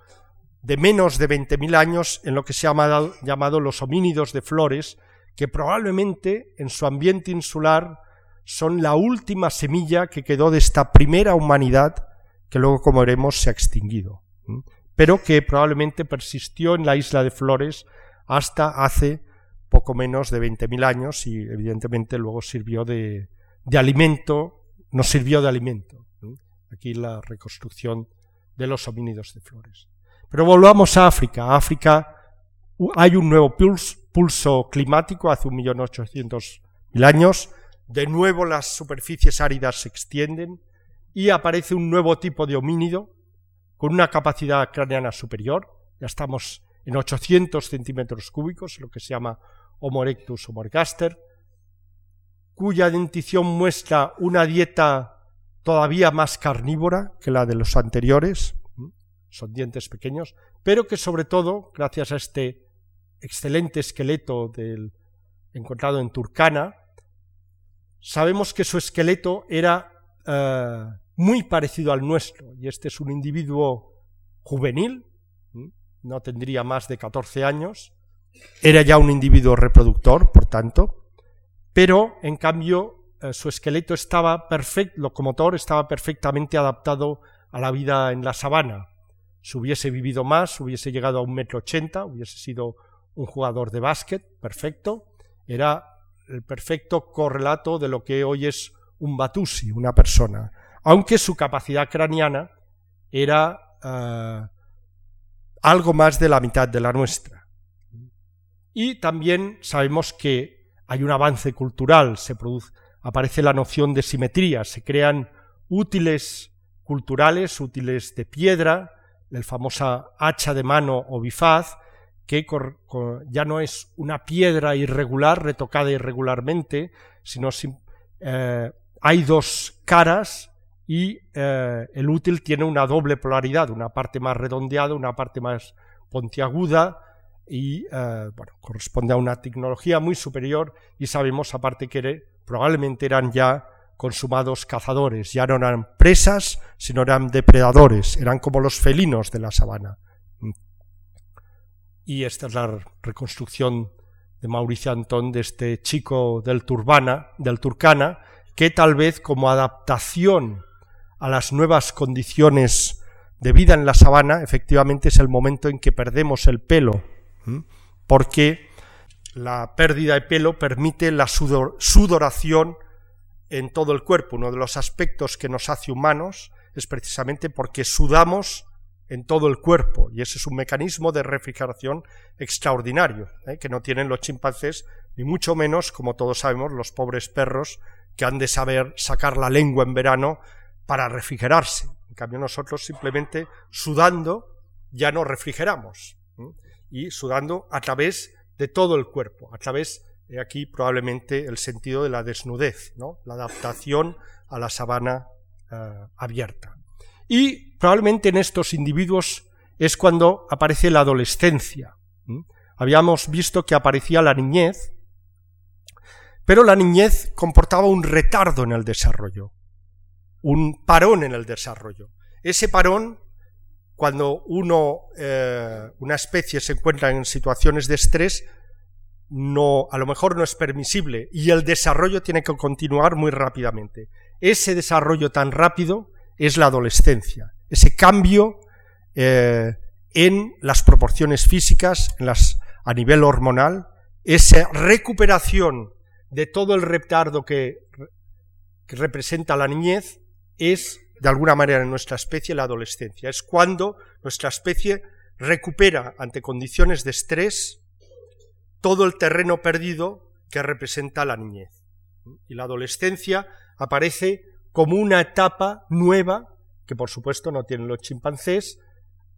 de menos de 20.000 años, en lo que se ha llamado, llamado los homínidos de flores, que probablemente en su ambiente insular son la última semilla que quedó de esta primera humanidad que luego, como veremos, se ha extinguido, pero que probablemente persistió en la isla de Flores hasta hace poco menos de 20.000 años y evidentemente luego sirvió de, alimento, nos sirvió de alimento. Aquí la reconstrucción de los homínidos de flores. Pero volvamos a África. África hay un nuevo pulso, climático hace un millón ochocientos mil años. De nuevo las superficies áridas se extienden y aparece un nuevo tipo de homínido con una capacidad craneana superior. Ya estamos en 800 centímetros cúbicos, lo que se llama Homo erectus Homo cuya dentición muestra una dieta todavía más carnívora que la de los anteriores, son dientes pequeños, pero que sobre todo, gracias a este excelente esqueleto del, encontrado en Turcana, sabemos que su esqueleto era eh, muy parecido al nuestro, y este es un individuo juvenil, no tendría más de 14 años, era ya un individuo reproductor, por tanto, pero en cambio eh, su esqueleto estaba perfecto, locomotor estaba perfectamente adaptado a la vida en la sabana. Si hubiese vivido más, hubiese llegado a un metro ochenta, hubiese sido un jugador de básquet, perfecto, era el perfecto correlato de lo que hoy es un Batusi, una persona, aunque su capacidad craneana era eh, algo más de la mitad de la nuestra. Y también sabemos que hay un avance cultural, se produce, aparece la noción de simetría, se crean útiles culturales, útiles de piedra, el famosa hacha de mano o bifaz, que ya no es una piedra irregular, retocada irregularmente, sino eh, hay dos caras y eh, el útil tiene una doble polaridad, una parte más redondeada, una parte más pontiaguda y eh, bueno, corresponde a una tecnología muy superior y sabemos aparte que probablemente eran ya consumados cazadores, ya no eran presas, sino eran depredadores, eran como los felinos de la sabana. Y esta es la reconstrucción de Mauricio Antón de este chico del Turbana, del Turcana, que tal vez como adaptación a las nuevas condiciones de vida en la sabana, efectivamente es el momento en que perdemos el pelo, porque la pérdida de pelo permite la sudoración en todo el cuerpo. Uno de los aspectos que nos hace humanos es precisamente porque sudamos en todo el cuerpo y ese es un mecanismo de refrigeración extraordinario ¿eh? que no tienen los chimpancés ni mucho menos, como todos sabemos, los pobres perros que han de saber sacar la lengua en verano para refrigerarse. En cambio nosotros simplemente sudando ya no refrigeramos y sudando a través de todo el cuerpo, a través de aquí probablemente el sentido de la desnudez, ¿no? la adaptación a la sabana eh, abierta. Y probablemente en estos individuos es cuando aparece la adolescencia. Habíamos visto que aparecía la niñez, pero la niñez comportaba un retardo en el desarrollo, un parón en el desarrollo. Ese parón, cuando uno, eh, una especie se encuentra en situaciones de estrés, no, a lo mejor no es permisible y el desarrollo tiene que continuar muy rápidamente. Ese desarrollo tan rápido es la adolescencia, ese cambio eh, en las proporciones físicas, en las, a nivel hormonal, esa recuperación de todo el retardo que, que representa la niñez es, de alguna manera, en nuestra especie la adolescencia. Es cuando nuestra especie recupera ante condiciones de estrés todo el terreno perdido que representa la niñez. Y la adolescencia aparece como una etapa nueva, que por supuesto no tienen los chimpancés,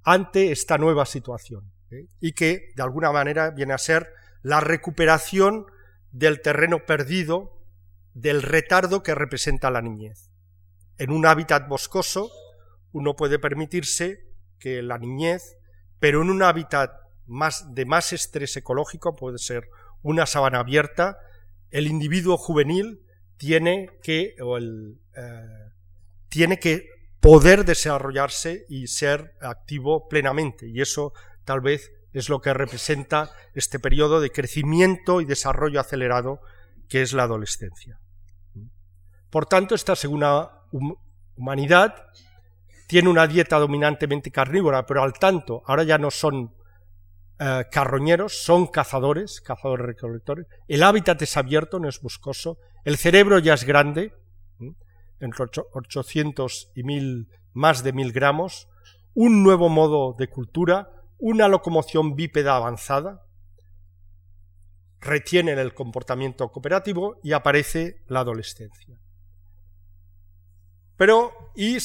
ante esta nueva situación. ¿eh? Y que de alguna manera viene a ser la recuperación del terreno perdido, del retardo que representa la niñez. En un hábitat boscoso uno puede permitirse que la niñez, pero en un hábitat más, de más estrés ecológico, puede ser una sabana abierta, el individuo juvenil tiene que, eh, tiene que poder desarrollarse y ser activo plenamente. Y eso tal vez es lo que representa este periodo de crecimiento y desarrollo acelerado que es la adolescencia. Por tanto, esta segunda humanidad tiene una dieta dominantemente carnívora, pero al tanto, ahora ya no son eh, carroñeros, son cazadores, cazadores recolectores. El hábitat es abierto, no es boscoso. El cerebro ya es grande, entre 800 y más de 1000 gramos. Un nuevo modo de cultura, una locomoción bípeda avanzada. Retienen el comportamiento cooperativo y aparece la adolescencia. Pero, y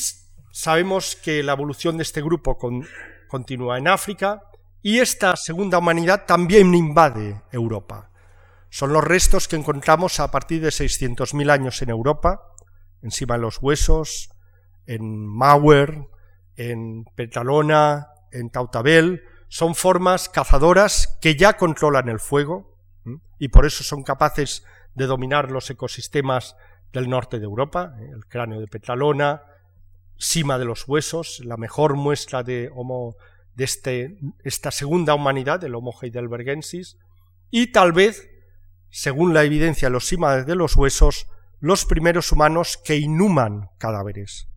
sabemos que la evolución de este grupo continúa en África, y esta segunda humanidad también invade Europa. Son los restos que encontramos a partir de 600.000 años en Europa, encima de los huesos, en Mauer, en Petalona, en Tautabel. Son formas cazadoras que ya controlan el fuego y por eso son capaces de dominar los ecosistemas del norte de Europa, ¿eh? el cráneo de Petalona, cima de los huesos, la mejor muestra de Homo de este, esta segunda humanidad, del Homo heidelbergensis, y tal vez, según la evidencia de los símades de los huesos, los primeros humanos que inhuman cadáveres.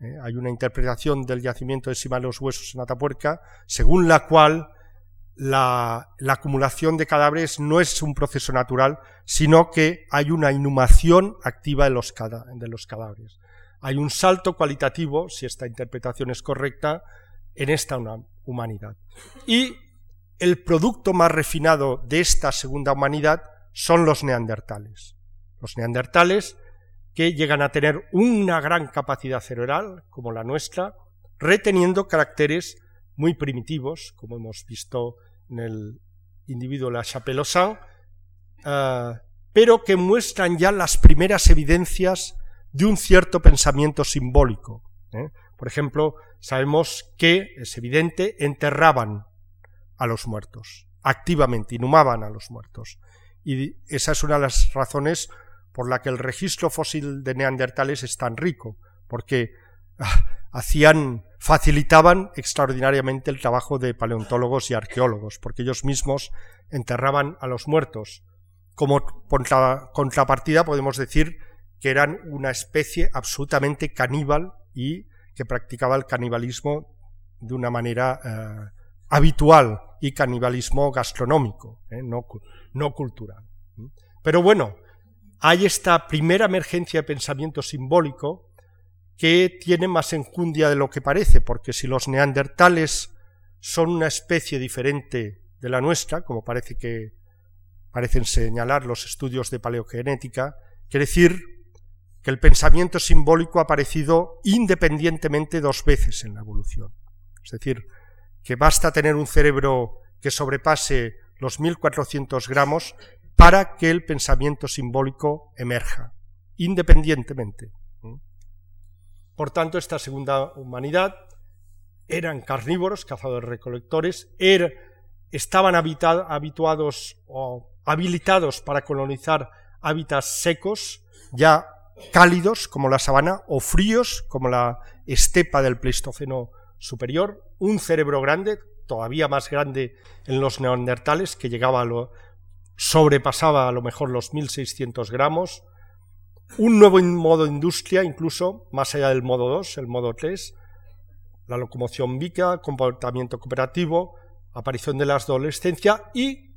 ¿Eh? Hay una interpretación del yacimiento de Sima de los Huesos en Atapuerca, según la cual la, acumulación de cadáveres no es un proceso natural, sino que hay una inhumación activa de los, de los cadáveres. Hay un salto cualitativo, si esta interpretación es correcta, en esta humanidad. Y el producto más refinado de esta segunda humanidad son los neandertales. Los neandertales que llegan a tener una gran capacidad cerebral, como la nuestra, reteniendo caracteres muy primitivos, como hemos visto en el individuo La Chapelosan, uh, pero que muestran ya las primeras evidencias de un cierto pensamiento simbólico. ¿eh? Por ejemplo, sabemos que, es evidente, enterraban a los muertos, activamente, inhumaban a los muertos. Y esa es una de las razones por la que el registro fósil de neandertales es tan rico, porque ah, hacían, facilitaban extraordinariamente el trabajo de paleontólogos y arqueólogos, porque ellos mismos enterraban a los muertos. Como contrapartida podemos decir que eran una especie absolutamente caníbal y que practicaba el canibalismo de una manera eh, habitual y canibalismo gastronómico, eh, no, no, cultural. Pero bueno, hay esta primera emergencia de pensamiento simbólico que tiene más enjundia de lo que parece, porque si los neandertales son una especie diferente de la nuestra, como parece que parecen señalar los estudios de paleogenética, quiere decir que el pensamiento simbólico ha aparecido independientemente dos veces en la evolución. Es decir, que basta tener un cerebro que sobrepase los 1400 gramos para que el pensamiento simbólico emerja, independientemente. Por tanto, esta segunda humanidad eran carnívoros, cazadores-recolectores, er, estaban habituados o habilitados para colonizar hábitats secos, ya cálidos como la sabana o fríos como la estepa del Pleistoceno superior, un cerebro grande, todavía más grande en los neandertales, que llegaba a lo, sobrepasaba a lo mejor los 1600 gramos, un nuevo modo de industria, incluso más allá del modo 2, el modo 3, la locomoción vica, comportamiento cooperativo, aparición de la adolescencia y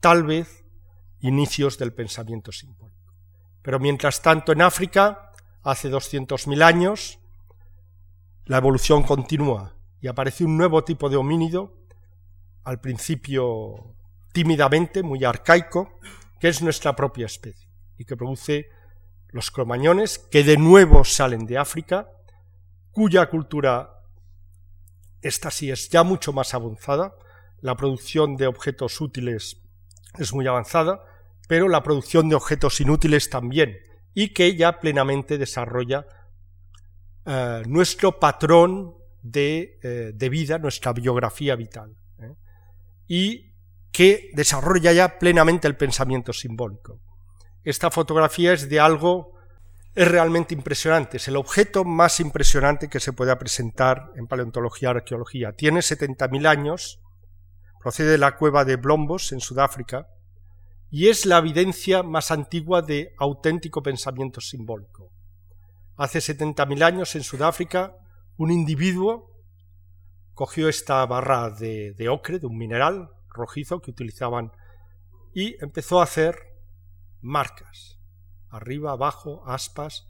tal vez inicios del pensamiento simbólico. Pero mientras tanto en África, hace 200.000 años, la evolución continúa y aparece un nuevo tipo de homínido, al principio tímidamente, muy arcaico, que es nuestra propia especie y que produce los cromañones, que de nuevo salen de África, cuya cultura, esta sí es ya mucho más avanzada, la producción de objetos útiles es muy avanzada, pero la producción de objetos inútiles también, y que ya plenamente desarrolla eh, nuestro patrón de, eh, de, vida, nuestra biografía vital, ¿eh? y que desarrolla ya plenamente el pensamiento simbólico. Esta fotografía es de algo, es realmente impresionante, es el objeto más impresionante que se pueda presentar en paleontología y arqueología. Tiene 70.000 años, procede de la cueva de Blombos, en Sudáfrica, y es la evidencia más antigua de auténtico pensamiento simbólico. Hace 70.000 años en Sudáfrica, un individuo cogió esta barra de, de ocre, de un mineral rojizo que utilizaban, y empezó a hacer marcas. Arriba, abajo, aspas,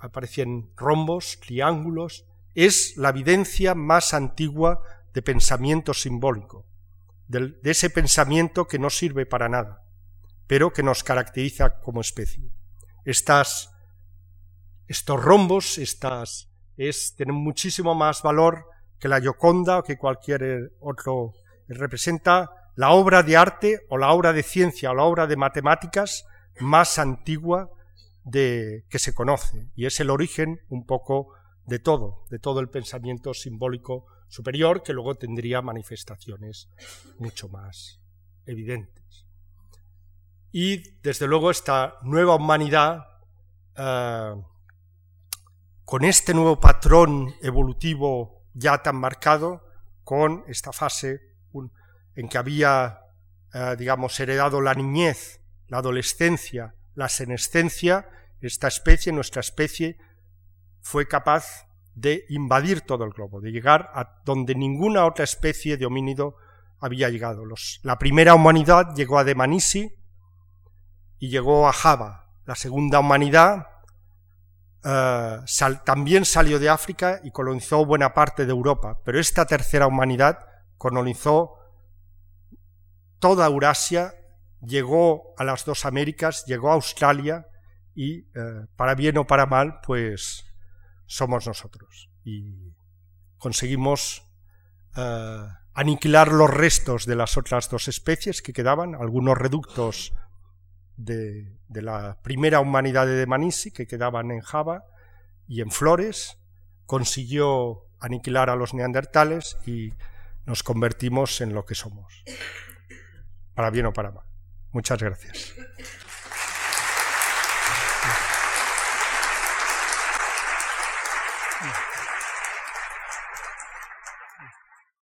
aparecían rombos, triángulos. Es la evidencia más antigua de pensamiento simbólico, de, ese pensamiento que no sirve para nada, pero que nos caracteriza como especie. Estas, estos rombos, estas, es, tienen muchísimo más valor que la Gioconda o que cualquier otro. Representa la obra de arte o la obra de ciencia o la obra de matemáticas más antigua de, que se conoce y es el origen un poco de todo, de todo el pensamiento simbólico superior que luego tendría manifestaciones mucho más evidentes. Y desde luego esta nueva humanidad, eh, con este nuevo patrón evolutivo ya tan marcado, con esta fase en que había, eh, digamos, heredado la niñez, la adolescencia, la senescencia, esta especie, nuestra especie, fue capaz de invadir todo el globo, de llegar a donde ninguna otra especie de homínido había llegado. la primera humanidad llegó a Demanisi y llegó a Java. La segunda humanidad eh, también salió de África y colonizó buena parte de Europa, pero esta tercera humanidad colonizó toda Eurasia, llegó a las dos Américas, llegó a Australia y, eh, para bien o para mal, pues somos nosotros. Y conseguimos eh, aniquilar los restos de las otras dos especies que quedaban, algunos reductos de, de la primera humanidad de Manisi que quedaban en Java y en Flores, consiguió aniquilar a los neandertales y nos convertimos en lo que somos para bien o para mal. Muchas gracias.